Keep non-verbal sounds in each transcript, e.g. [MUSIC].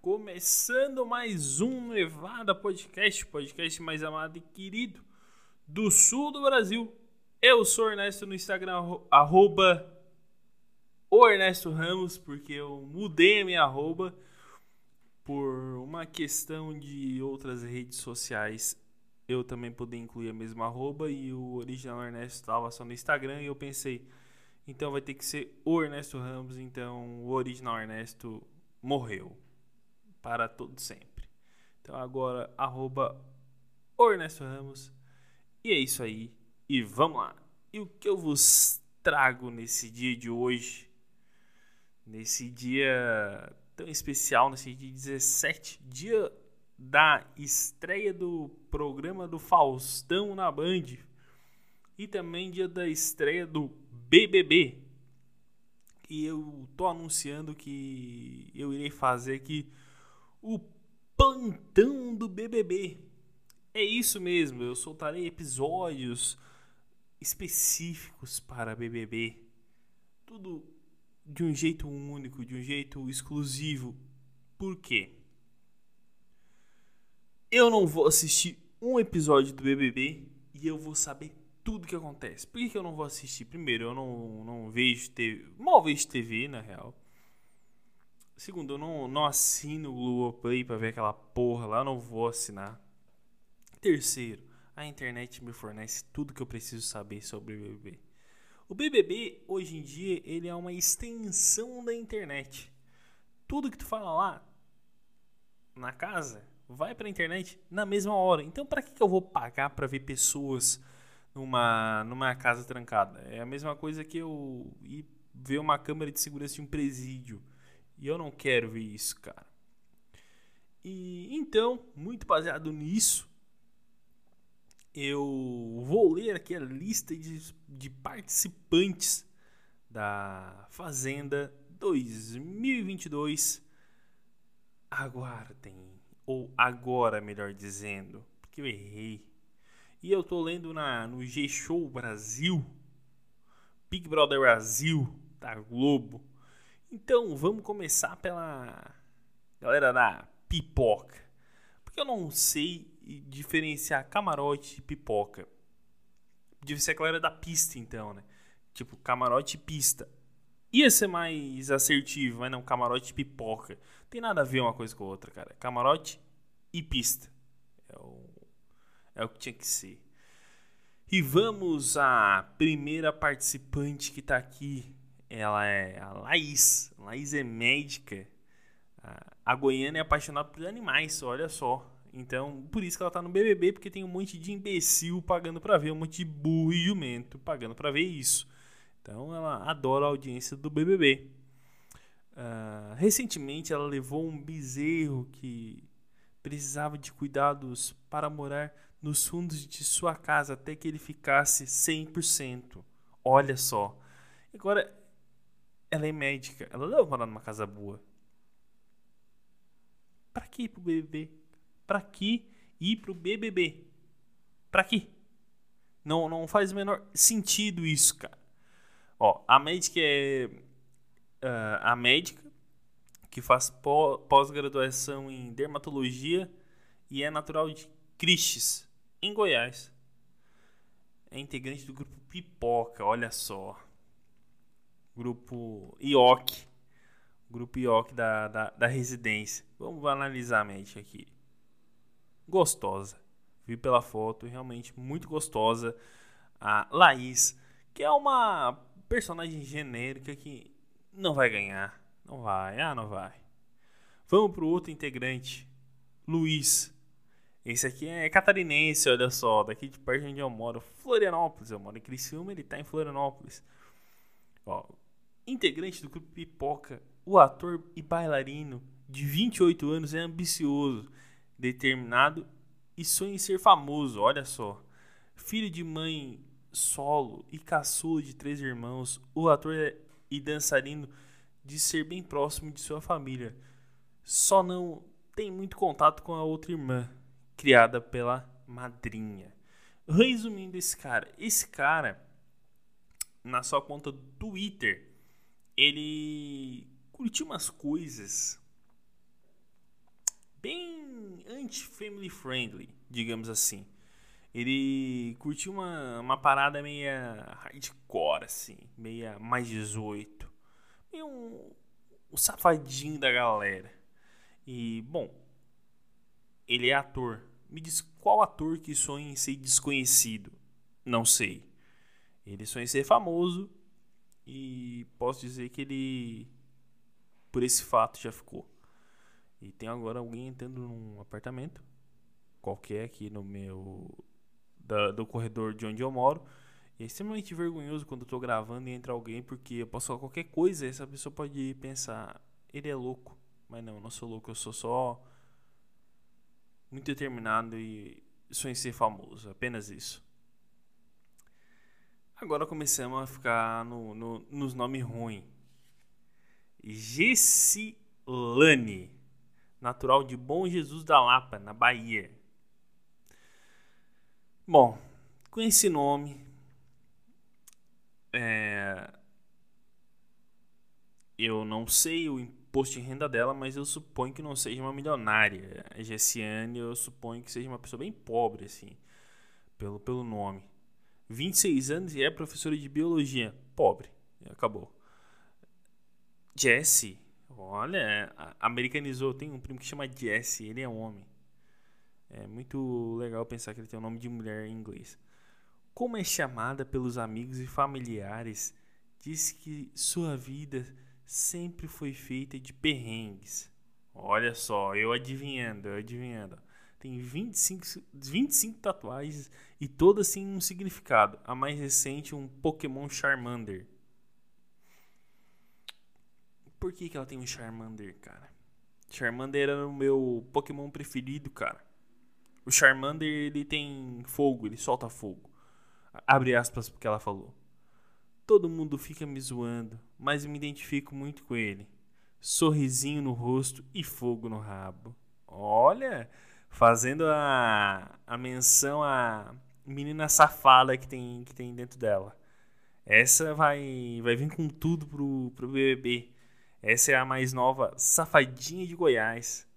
começando mais um Nevada Podcast, podcast mais amado e querido do sul do Brasil. Eu sou Ernesto no Instagram, arroba o Ernesto Ramos, porque eu mudei a minha arroba por uma questão de outras redes sociais. Eu também poder incluir a mesma arroba e o original Ernesto estava só no Instagram e eu pensei, então vai ter que ser o Ernesto Ramos, então o original Ernesto morreu para todo sempre. Então agora arroba Ernesto Ramos. E é isso aí. E vamos lá. E o que eu vos trago nesse dia de hoje? Nesse dia tão especial, nesse dia 17, dia da estreia do programa do Faustão na Band. E também dia da estreia do BBB. E eu tô anunciando que eu irei fazer aqui o plantão do BBB. É isso mesmo, eu soltarei episódios específicos para BBB. Tudo de um jeito único, de um jeito exclusivo. Por quê? Eu não vou assistir um episódio do BBB e eu vou saber tudo que acontece. Por que, que eu não vou assistir? Primeiro, eu não, não vejo TV. Mal vejo TV, na real. Segundo, eu não, não assino o Globoplay pra ver aquela porra lá, não vou assinar. Terceiro, a internet me fornece tudo que eu preciso saber sobre o BBB. O BBB, hoje em dia, ele é uma extensão da internet. Tudo que tu fala lá, na casa, vai pra internet na mesma hora. Então, para que, que eu vou pagar para ver pessoas numa, numa casa trancada? É a mesma coisa que eu ir ver uma câmera de segurança de um presídio. E eu não quero ver isso, cara. E então, muito baseado nisso, eu vou ler aqui a lista de, de participantes da Fazenda 2022. Aguardem, ou agora, melhor dizendo, porque eu errei. E eu tô lendo na, no G-Show Brasil, Big Brother Brasil, da Globo. Então, vamos começar pela galera da pipoca. Porque eu não sei diferenciar camarote e pipoca. Devia ser a galera da pista, então, né? Tipo, camarote e pista. Ia ser mais assertivo, mas não, camarote e pipoca. Tem nada a ver uma coisa com a outra, cara. Camarote e pista. É o, é o que tinha que ser. E vamos à primeira participante que tá aqui ela é a Laís. Laís é médica. A Goiânia é apaixonada por animais, olha só. Então, por isso que ela tá no BBB, porque tem um monte de imbecil pagando para ver, um monte de burro e jumento pagando para ver isso. Então, ela adora a audiência do BBB. Uh, ah, recentemente, ela levou um bezerro que precisava de cuidados para morar nos fundos de sua casa até que ele ficasse 100%. Olha só. Agora, ela é médica. Ela não vai morar numa casa boa. Pra que ir pro BBB? Pra que ir pro BBB? Pra que? Não, não faz o menor sentido isso, cara. Ó, a médica é. Uh, a médica que faz pós-graduação em dermatologia e é natural de Cristes, em Goiás. É integrante do grupo Pipoca, olha só grupo IOC, grupo IOC da, da, da residência. Vamos analisar a mente aqui. Gostosa. Vi pela foto, realmente muito gostosa. A Laís, que é uma personagem genérica que não vai ganhar. Não vai, ah, não vai. Vamos pro outro integrante, Luiz. Esse aqui é catarinense, olha só, daqui de perto onde eu moro, Florianópolis. Eu moro em Criciúma, ele tá em Florianópolis. Ó, integrante do grupo Pipoca, o ator e bailarino de 28 anos é ambicioso, determinado e sonha em ser famoso, olha só. Filho de mãe solo e caçula de três irmãos, o ator é e dançarino de ser bem próximo de sua família. Só não tem muito contato com a outra irmã, criada pela madrinha. Resumindo esse cara, esse cara na sua conta do Twitter, ele curtiu umas coisas bem anti-family friendly, digamos assim. Ele curtiu uma, uma parada meia hardcore, assim, meia mais 18. Meio um, um safadinho da galera. E, bom, ele é ator. Me diz qual ator que sonha em ser desconhecido? Não sei. Ele sonha em ser famoso e posso dizer que ele, por esse fato, já ficou. E tem agora alguém entrando num apartamento qualquer aqui no meu da, do corredor de onde eu moro. E é extremamente vergonhoso quando eu tô gravando e entra alguém, porque eu posso falar qualquer coisa e essa pessoa pode pensar, ele é louco. Mas não, eu não sou louco, eu sou só muito determinado e sonho em ser famoso, apenas isso. Agora começamos a ficar no, no, nos nomes ruins. Gessilane, natural de Bom Jesus da Lapa, na Bahia. Bom, com esse nome, é, eu não sei o imposto de renda dela, mas eu suponho que não seja uma milionária. A Gessiane, eu suponho que seja uma pessoa bem pobre, assim, pelo, pelo nome. 26 anos e é professora de biologia. Pobre. Acabou. Jesse, olha, americanizou. Tem um primo que chama Jesse, ele é homem. É muito legal pensar que ele tem o nome de mulher em inglês. Como é chamada pelos amigos e familiares, diz que sua vida sempre foi feita de perrengues. Olha só, eu adivinhando, eu adivinhando. Tem 25, 25 tatuagens e todas têm um significado. A mais recente, um Pokémon Charmander. Por que, que ela tem um Charmander, cara? Charmander era o meu Pokémon preferido, cara. O Charmander, ele tem fogo, ele solta fogo. Abre aspas porque ela falou. Todo mundo fica me zoando, mas me identifico muito com ele. Sorrisinho no rosto e fogo no rabo. Olha, fazendo a, a menção à menina safada que tem, que tem dentro dela. Essa vai, vai vir com tudo pro, pro BBB. Essa é a mais nova, Safadinha de Goiás.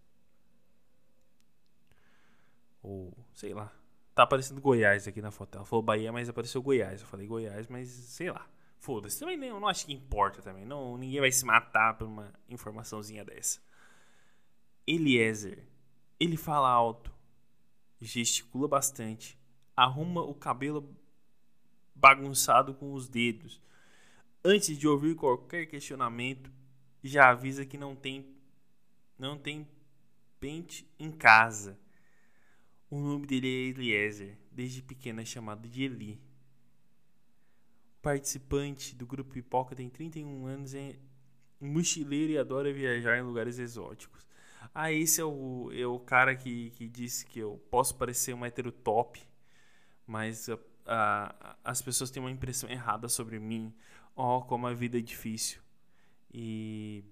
Ou, sei lá. Tá aparecendo Goiás aqui na foto. Ela falou Bahia, mas apareceu Goiás. Eu falei Goiás, mas sei lá. Foda-se. Também não, não acho que importa também. Não, ninguém vai se matar por uma informaçãozinha dessa. Eliezer. Ele fala alto. Gesticula bastante. Arruma o cabelo bagunçado com os dedos. Antes de ouvir qualquer questionamento, já avisa que não tem não tem pente em casa. O nome dele é Eliezer, desde pequeno é chamado de Eli. O participante do grupo Pipoca tem 31 anos, é mochileiro e adora viajar em lugares exóticos. Ah, esse é o, é o cara que, que disse que eu posso parecer um hétero top, mas a, a, as pessoas têm uma impressão errada sobre mim. Oh, como a vida é difícil. E.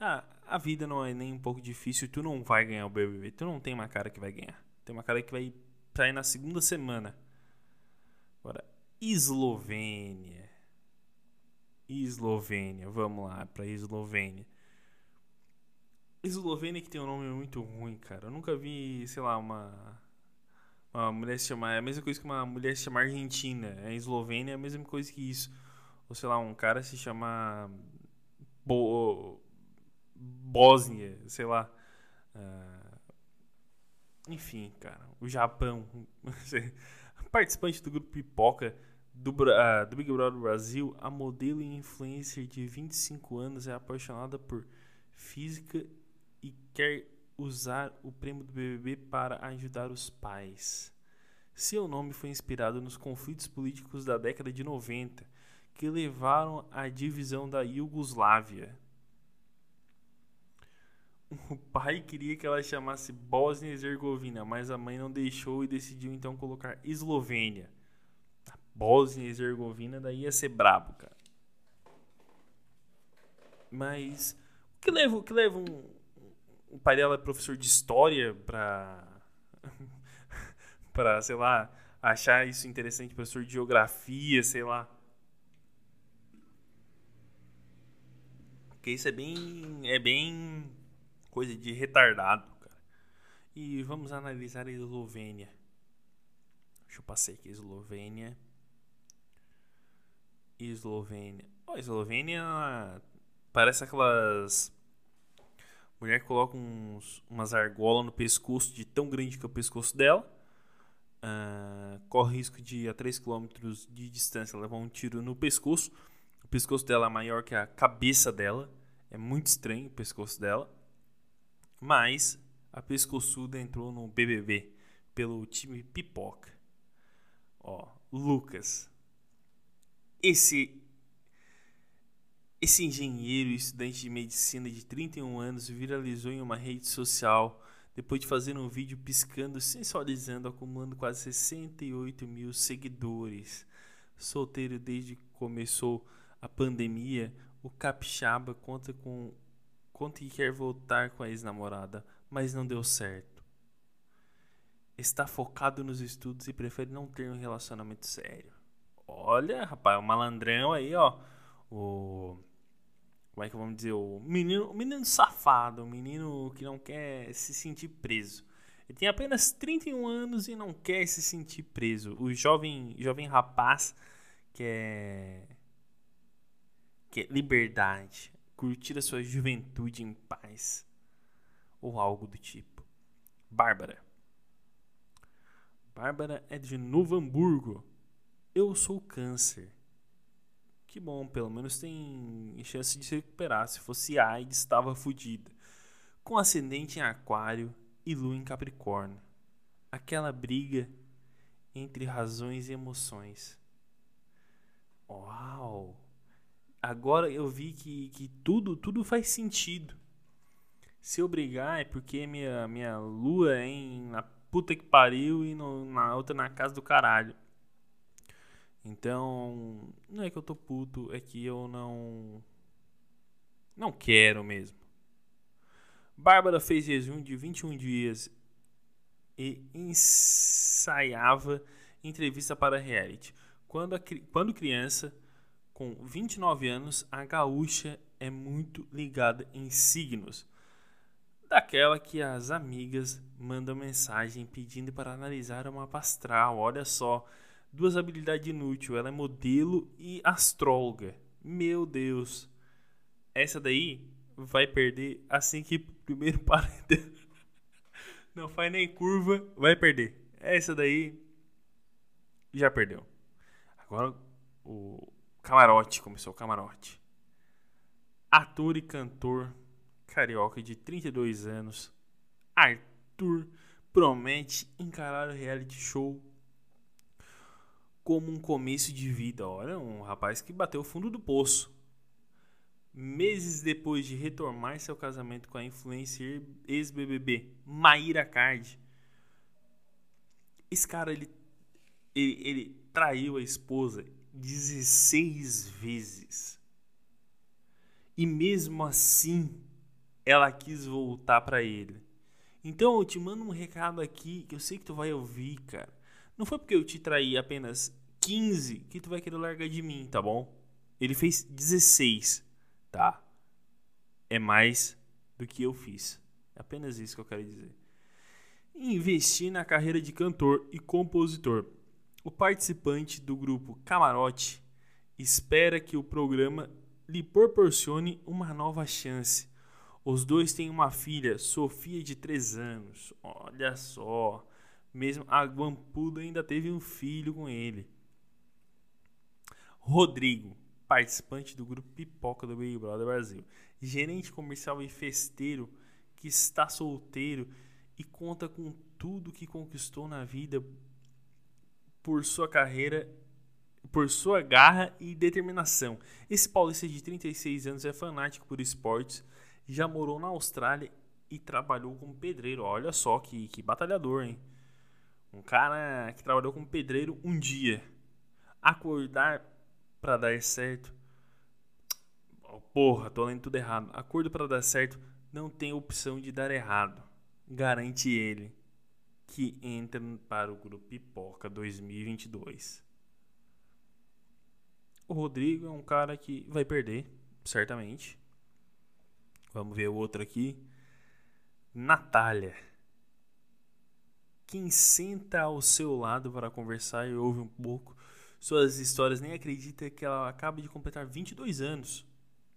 Ah, a vida não é nem um pouco difícil, tu não vai ganhar o BBB, tu não tem uma cara que vai ganhar. Tem uma cara que vai sair na segunda semana. Agora, Eslovênia. Eslovênia, vamos lá para Eslovênia. Eslovênia que tem um nome muito ruim, cara. Eu nunca vi, sei lá, uma uma mulher se chamar, é a mesma coisa que uma mulher se chamar Argentina. A Eslovênia é a mesma coisa que isso. Ou sei lá, um cara se chamar Bo Bósnia, sei lá. Uh, enfim, cara, o Japão. [LAUGHS] Participante do grupo Pipoca do, uh, do Big Brother Brasil, a modelo e influencer de 25 anos é apaixonada por física quer usar o prêmio do BBB para ajudar os pais. Seu nome foi inspirado nos conflitos políticos da década de 90 que levaram à divisão da Iugoslávia. O pai queria que ela chamasse Bósnia e Herzegovina, mas a mãe não deixou e decidiu então colocar Eslovênia. Bósnia e Herzegovina daí ia ser brabo, cara. Mas o que leva, o que leva um, o pai dela é professor de história pra [LAUGHS] para, sei lá, achar isso interessante, professor de geografia, sei lá. Porque isso é bem é bem Coisa de retardado, cara. E vamos analisar a Eslovênia. Deixa eu passar aqui, Eslovênia. Eslovênia. Oh, Eslovênia parece aquelas. Mulher coloca uns, umas argolas no pescoço de tão grande que é o pescoço dela. Uh, corre risco de a 3 km de distância levar um tiro no pescoço. O pescoço dela é maior que a cabeça dela. É muito estranho o pescoço dela. Mas a pescoçuda entrou no BBB pelo time Pipoca. Ó, Lucas. Esse esse engenheiro e estudante de medicina de 31 anos viralizou em uma rede social depois de fazer um vídeo piscando, sensualizando, acumulando quase 68 mil seguidores. Solteiro desde que começou a pandemia, o capixaba conta com conta que quer voltar com a ex-namorada, mas não deu certo. Está focado nos estudos e prefere não ter um relacionamento sério. Olha, rapaz, o malandrão aí, ó. O como é que vamos dizer, o menino, menino safado, o menino que não quer se sentir preso. Ele tem apenas 31 anos e não quer se sentir preso. O jovem, jovem rapaz quer, quer liberdade, curtir a sua juventude em paz ou algo do tipo. Bárbara. Bárbara é de Novo Hamburgo. Eu sou câncer. Que bom, pelo menos tem chance de se recuperar. Se fosse AIDS, estava fodida. Com ascendente em Aquário e Lua em Capricórnio. Aquela briga entre razões e emoções. Uau! Agora eu vi que, que tudo, tudo faz sentido. Se eu brigar é porque minha, minha lua é em, na puta que pariu e no, na outra na casa do caralho. Então, não é que eu tô puto, é que eu não. Não quero mesmo. Bárbara fez jejum de 21 dias e ensaiava entrevista para reality. Quando, a, quando criança, com 29 anos, a gaúcha é muito ligada em signos. Daquela que as amigas mandam mensagem pedindo para analisar uma astral. Olha só, Duas habilidades inúteis. Ela é modelo e astróloga. Meu Deus. Essa daí vai perder assim que primeiro [LAUGHS] paredão. Não faz nem curva, vai perder. Essa daí já perdeu. Agora o camarote começou o camarote. Ator e cantor carioca de 32 anos, Arthur promete encarar o reality show como um começo de vida. Olha, um rapaz que bateu o fundo do poço. Meses depois de retomar seu casamento com a influencer ex-BBB Maíra Card, esse cara ele, ele, ele traiu a esposa 16 vezes. E mesmo assim, ela quis voltar para ele. Então eu te mando um recado aqui que eu sei que tu vai ouvir, cara. Não foi porque eu te traí apenas 15 que tu vai querer largar de mim, tá bom? Ele fez 16, tá? É mais do que eu fiz. É apenas isso que eu quero dizer. Investir na carreira de cantor e compositor. O participante do grupo Camarote espera que o programa lhe proporcione uma nova chance. Os dois têm uma filha, Sofia, de 3 anos. Olha só. Mesmo a Guampuda ainda teve um filho com ele. Rodrigo, participante do grupo Pipoca do Big Brother Brasil, gerente comercial e festeiro que está solteiro e conta com tudo que conquistou na vida por sua carreira, por sua garra e determinação. Esse paulista de 36 anos é fanático por esportes, já morou na Austrália e trabalhou como pedreiro. Olha só que, que batalhador, hein? Um cara que trabalhou como pedreiro um dia. Acordar para dar certo. Oh, porra, tô lendo tudo errado. Acordo para dar certo não tem opção de dar errado. Garante ele que entra para o grupo Pipoca 2022. O Rodrigo é um cara que vai perder, certamente. Vamos ver o outro aqui. Natália. Quem senta ao seu lado para conversar e ouve um pouco suas histórias nem acredita que ela acaba de completar 22 anos.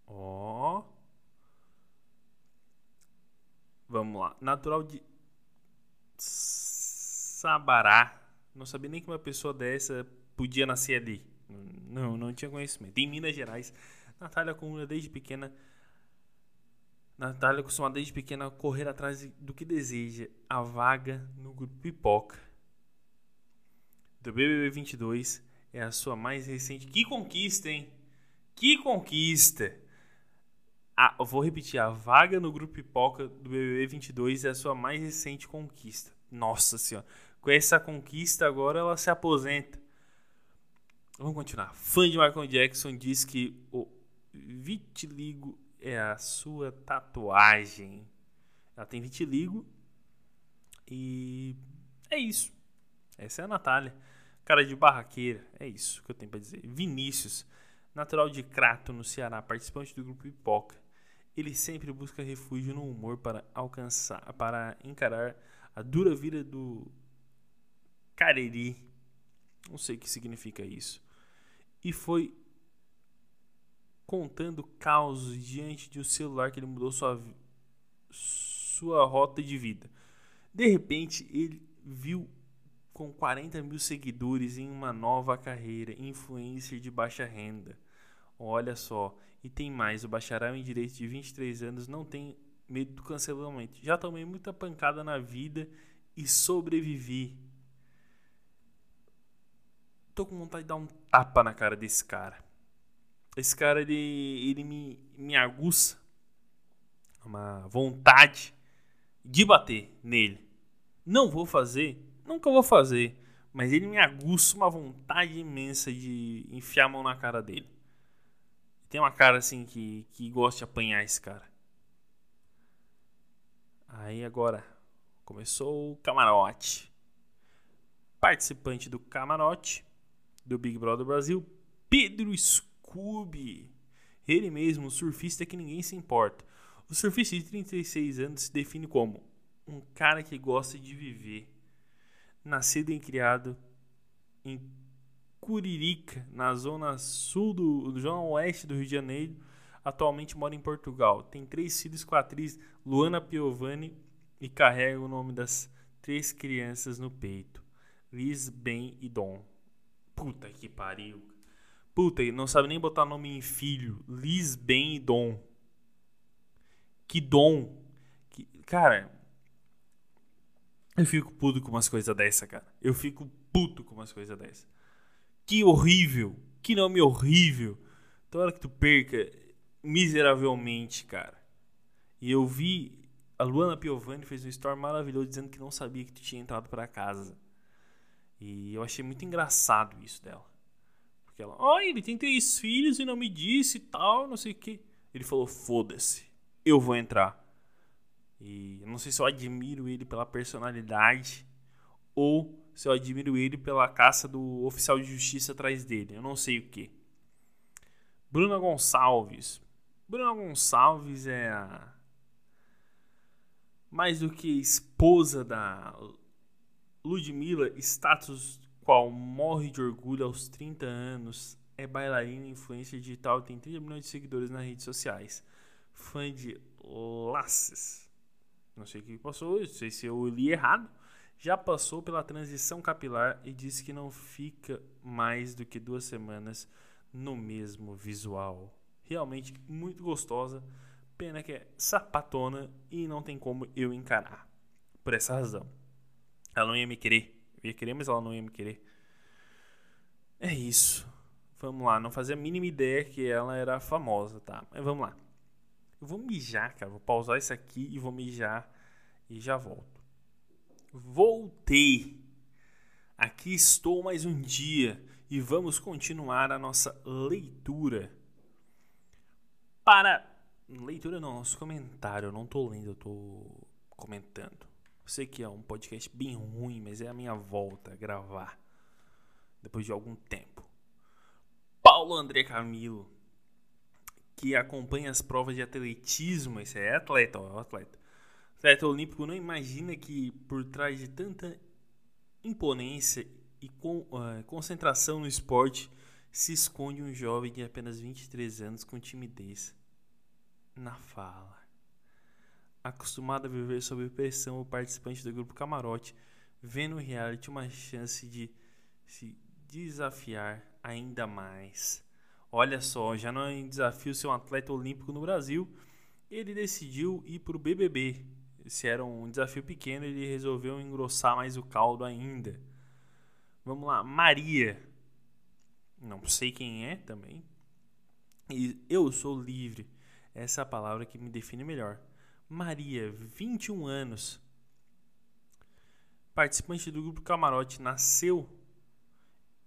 Ó. Oh. Vamos lá. Natural de Sabará. Não sabia nem que uma pessoa dessa podia nascer ali. Não, não tinha conhecimento. Em Minas Gerais, Natália acumula desde pequena Natália costuma desde pequena correr atrás do que deseja, a vaga no grupo Pipoca. Do BBB 22 é a sua mais recente. Que conquista, hein? Que conquista! Ah, vou repetir, a vaga no grupo Pipoca do BBB 22 é a sua mais recente conquista. Nossa senhora, com essa conquista agora ela se aposenta. Vamos continuar. Fã de Michael Jackson diz que o vitiligo é a sua tatuagem. Ela tem vitiligo e é isso. Essa é a Natália. Cara de barraqueira, é isso que eu tenho para dizer. Vinícius, natural de Crato, no Ceará, participante do grupo Pipoca. Ele sempre busca refúgio no humor para alcançar, para encarar a dura vida do Cariri. Não sei o que significa isso. E foi contando causos diante de um celular que ele mudou sua, sua rota de vida. De repente, ele viu com 40 mil seguidores em uma nova carreira, influencer de baixa renda. Olha só, e tem mais: o bacharel em direito de 23 anos não tem medo do cancelamento. Já tomei muita pancada na vida e sobrevivi. Tô com vontade de dar um tapa na cara desse cara esse cara ele, ele me, me aguça uma vontade de bater nele. Não vou fazer, nunca vou fazer, mas ele me aguça uma vontade imensa de enfiar a mão na cara dele. Tem uma cara assim que, que gosta de apanhar esse cara. Aí agora começou o camarote. Participante do camarote do Big Brother Brasil, Pedro Escuro Scooby. Ele mesmo, surfista que ninguém se importa. O surfista de 36 anos se define como um cara que gosta de viver. Nascido e criado em Curirica, na zona sul do, zona oeste do Rio de Janeiro, atualmente mora em Portugal. Tem três filhos com a atriz Luana Piovani e carrega o nome das três crianças no peito: Liz, Ben e Dom. Puta que pariu. Puta, não sabe nem botar nome em filho. Liz, Ben e Dom. Que Dom. Que, cara. Eu fico puto com umas coisas dessa, cara. Eu fico puto com umas coisas dessa. Que horrível. Que nome horrível. Então, hora que tu perca miseravelmente, cara. E eu vi. A Luana Piovani fez um story maravilhoso dizendo que não sabia que tu tinha entrado para casa. E eu achei muito engraçado isso dela. Porque ela, oh, ele tem três filhos e não me disse e tal, não sei o que. Ele falou, foda-se, eu vou entrar. E eu não sei se eu admiro ele pela personalidade ou se eu admiro ele pela caça do oficial de justiça atrás dele. Eu não sei o que. Bruna Gonçalves. Bruna Gonçalves é a mais do que esposa da Ludmilla, status qual morre de orgulho aos 30 anos, é bailarina, influência digital tem 30 milhões de seguidores nas redes sociais. Fã de Laces. Não sei o que passou, não sei se eu li errado. Já passou pela transição capilar e disse que não fica mais do que duas semanas no mesmo visual. Realmente muito gostosa. Pena que é sapatona e não tem como eu encarar. Por essa razão. Ela não ia me querer eu ia querer, mas ela não ia me querer. É isso. Vamos lá, não fazia a mínima ideia que ela era famosa, tá? Mas vamos lá. Eu vou mijar, cara. Vou pausar isso aqui e vou mijar e já volto. Voltei. Aqui estou mais um dia e vamos continuar a nossa leitura. Para leitura não, nosso comentário. Eu não tô lendo, eu tô comentando. Eu sei que é um podcast bem ruim, mas é a minha volta a gravar depois de algum tempo. Paulo André Camilo, que acompanha as provas de atletismo, esse é atleta, ó, atleta. atleta olímpico não imagina que por trás de tanta imponência e com, uh, concentração no esporte se esconde um jovem de apenas 23 anos com timidez na fala. Acostumado a viver sob pressão, o participante do grupo Camarote vê no reality uma chance de se desafiar ainda mais. Olha só, já não é um desafio ser um atleta olímpico no Brasil, ele decidiu ir para o BBB. Se era um desafio pequeno, ele resolveu engrossar mais o caldo ainda. Vamos lá, Maria. Não sei quem é também. E eu sou livre. Essa é a palavra que me define melhor. Maria, 21 anos. Participante do grupo Camarote, nasceu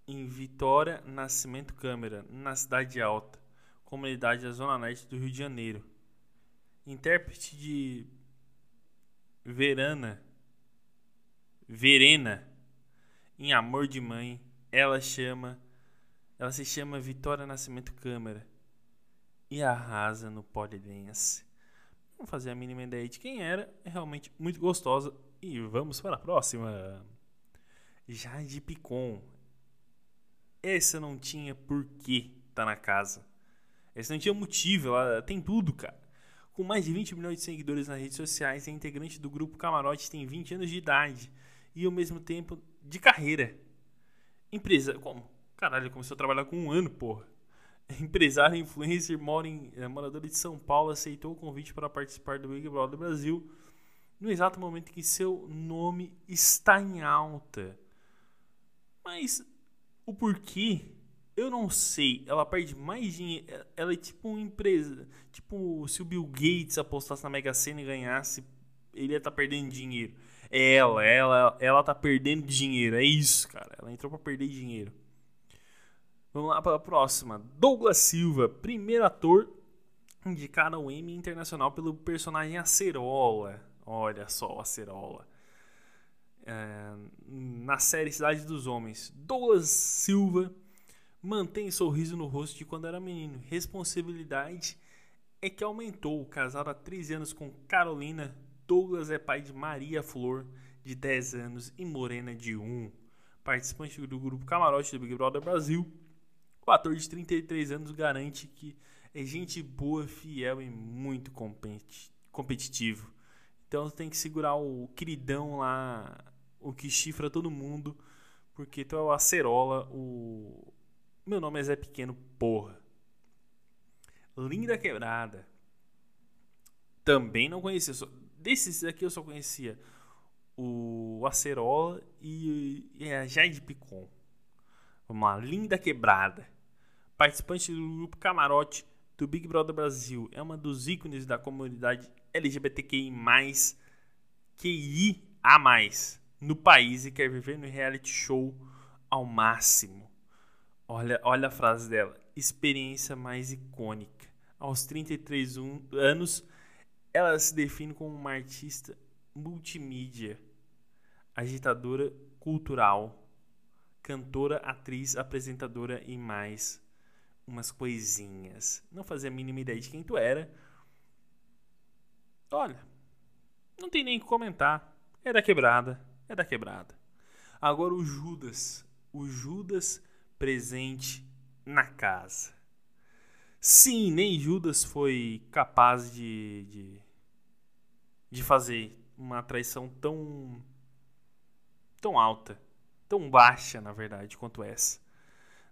em Vitória Nascimento Câmara, na Cidade Alta, comunidade da Zona Norte do Rio de Janeiro. Intérprete de Verana, Verena, em Amor de Mãe, ela chama, ela se chama Vitória Nascimento Câmara e arrasa no polidense. Vamos fazer a mínima ideia de quem era, é realmente muito gostosa e vamos para a próxima. Jade Picon. Essa não tinha porquê tá na casa. Essa não tinha motivo, ela tem tudo, cara. Com mais de 20 milhões de seguidores nas redes sociais, é integrante do grupo Camarote, tem 20 anos de idade e ao mesmo tempo de carreira. Empresa, como? Caralho, começou a trabalhar com um ano, porra. [LAUGHS] Empresário influencer, mora em, é, morador de São Paulo, aceitou o convite para participar do Big Brother Brasil no exato momento que seu nome está em alta. Mas o porquê, eu não sei. Ela perde mais dinheiro. Ela é tipo uma empresa. Tipo, se o Bill Gates apostasse na Mega Sena e ganhasse, ele ia estar tá perdendo dinheiro. Ela, ela, ela tá perdendo dinheiro. É isso, cara. Ela entrou para perder dinheiro. Vamos lá para a próxima. Douglas Silva, primeiro ator indicado ao Emmy Internacional pelo personagem Acerola. Olha só, Acerola. É, na série Cidade dos Homens. Douglas Silva mantém sorriso no rosto de quando era menino. Responsabilidade é que aumentou. Casado há 13 anos com Carolina Douglas é pai de Maria Flor, de 10 anos, e Morena, de 1. Participante do grupo Camarote do Big Brother Brasil, o ator de 33 anos garante que é gente boa, fiel e muito competitivo. Então tem que segurar o queridão lá, o que chifra todo mundo, porque tu é o acerola, o. Meu nome é Zé Pequeno, porra. Linda Quebrada. Também não conhecia. Desses aqui eu só conhecia o Acerola e, e a Jade Picon. Lá, Linda Quebrada. Participante do grupo Camarote do Big Brother Brasil. É uma dos ícones da comunidade LGBTQI+, no país e quer viver no reality show ao máximo. Olha, olha a frase dela. Experiência mais icônica. Aos 33 um, anos, ela se define como uma artista multimídia, agitadora cultural, cantora, atriz, apresentadora e mais umas coisinhas. Não fazia a mínima ideia de quem tu era. Olha, não tem nem o que comentar. É da quebrada, é da quebrada. Agora o Judas, o Judas presente na casa. Sim, nem Judas foi capaz de, de de fazer uma traição tão tão alta, tão baixa, na verdade, quanto essa.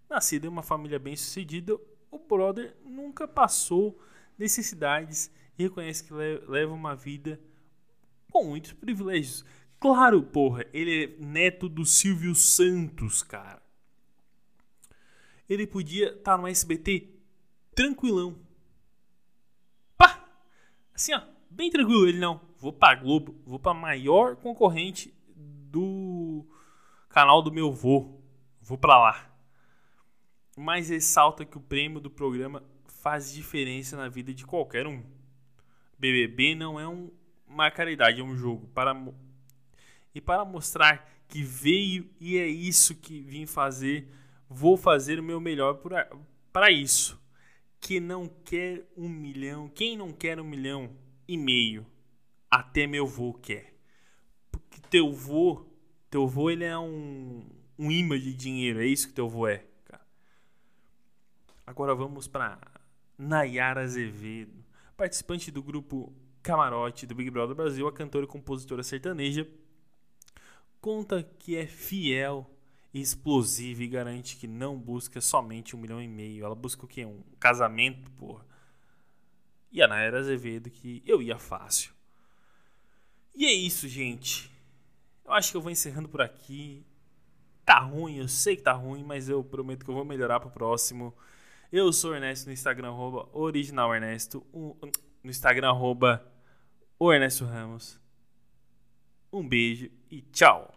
Nascido em uma família bem-sucedida, o brother nunca passou necessidades e reconhece que leva uma vida com muitos privilégios. Claro, porra, ele é neto do Silvio Santos, cara. Ele podia estar tá no SBT tranquilão. Pá! Assim, ó, bem tranquilo. Ele não, vou pra Globo, vou pra maior concorrente do canal do meu vô. Vou pra lá. Mas ressalta que o prêmio do programa faz diferença na vida de qualquer um. BBB não é um, uma caridade, é um jogo. Para, e para mostrar que veio e é isso que vim fazer, vou fazer o meu melhor para isso. Que não quer um milhão, quem não quer um milhão e meio até meu vô quer. Porque teu vô, teu vô ele é um, um imã de dinheiro, é isso que teu vô é. Agora vamos para Nayara Azevedo, participante do grupo Camarote do Big Brother Brasil, a cantora e compositora sertaneja, conta que é fiel e explosiva e garante que não busca somente um milhão e meio. Ela busca o quê? Um casamento, porra. E a Nayara Azevedo que eu ia fácil. E é isso, gente. Eu acho que eu vou encerrando por aqui. Tá ruim, eu sei que tá ruim, mas eu prometo que eu vou melhorar pro próximo. Eu sou o Ernesto no Instagram, arroba original Ernesto. No Instagram, arroba o Ernesto Ramos. Um beijo e tchau!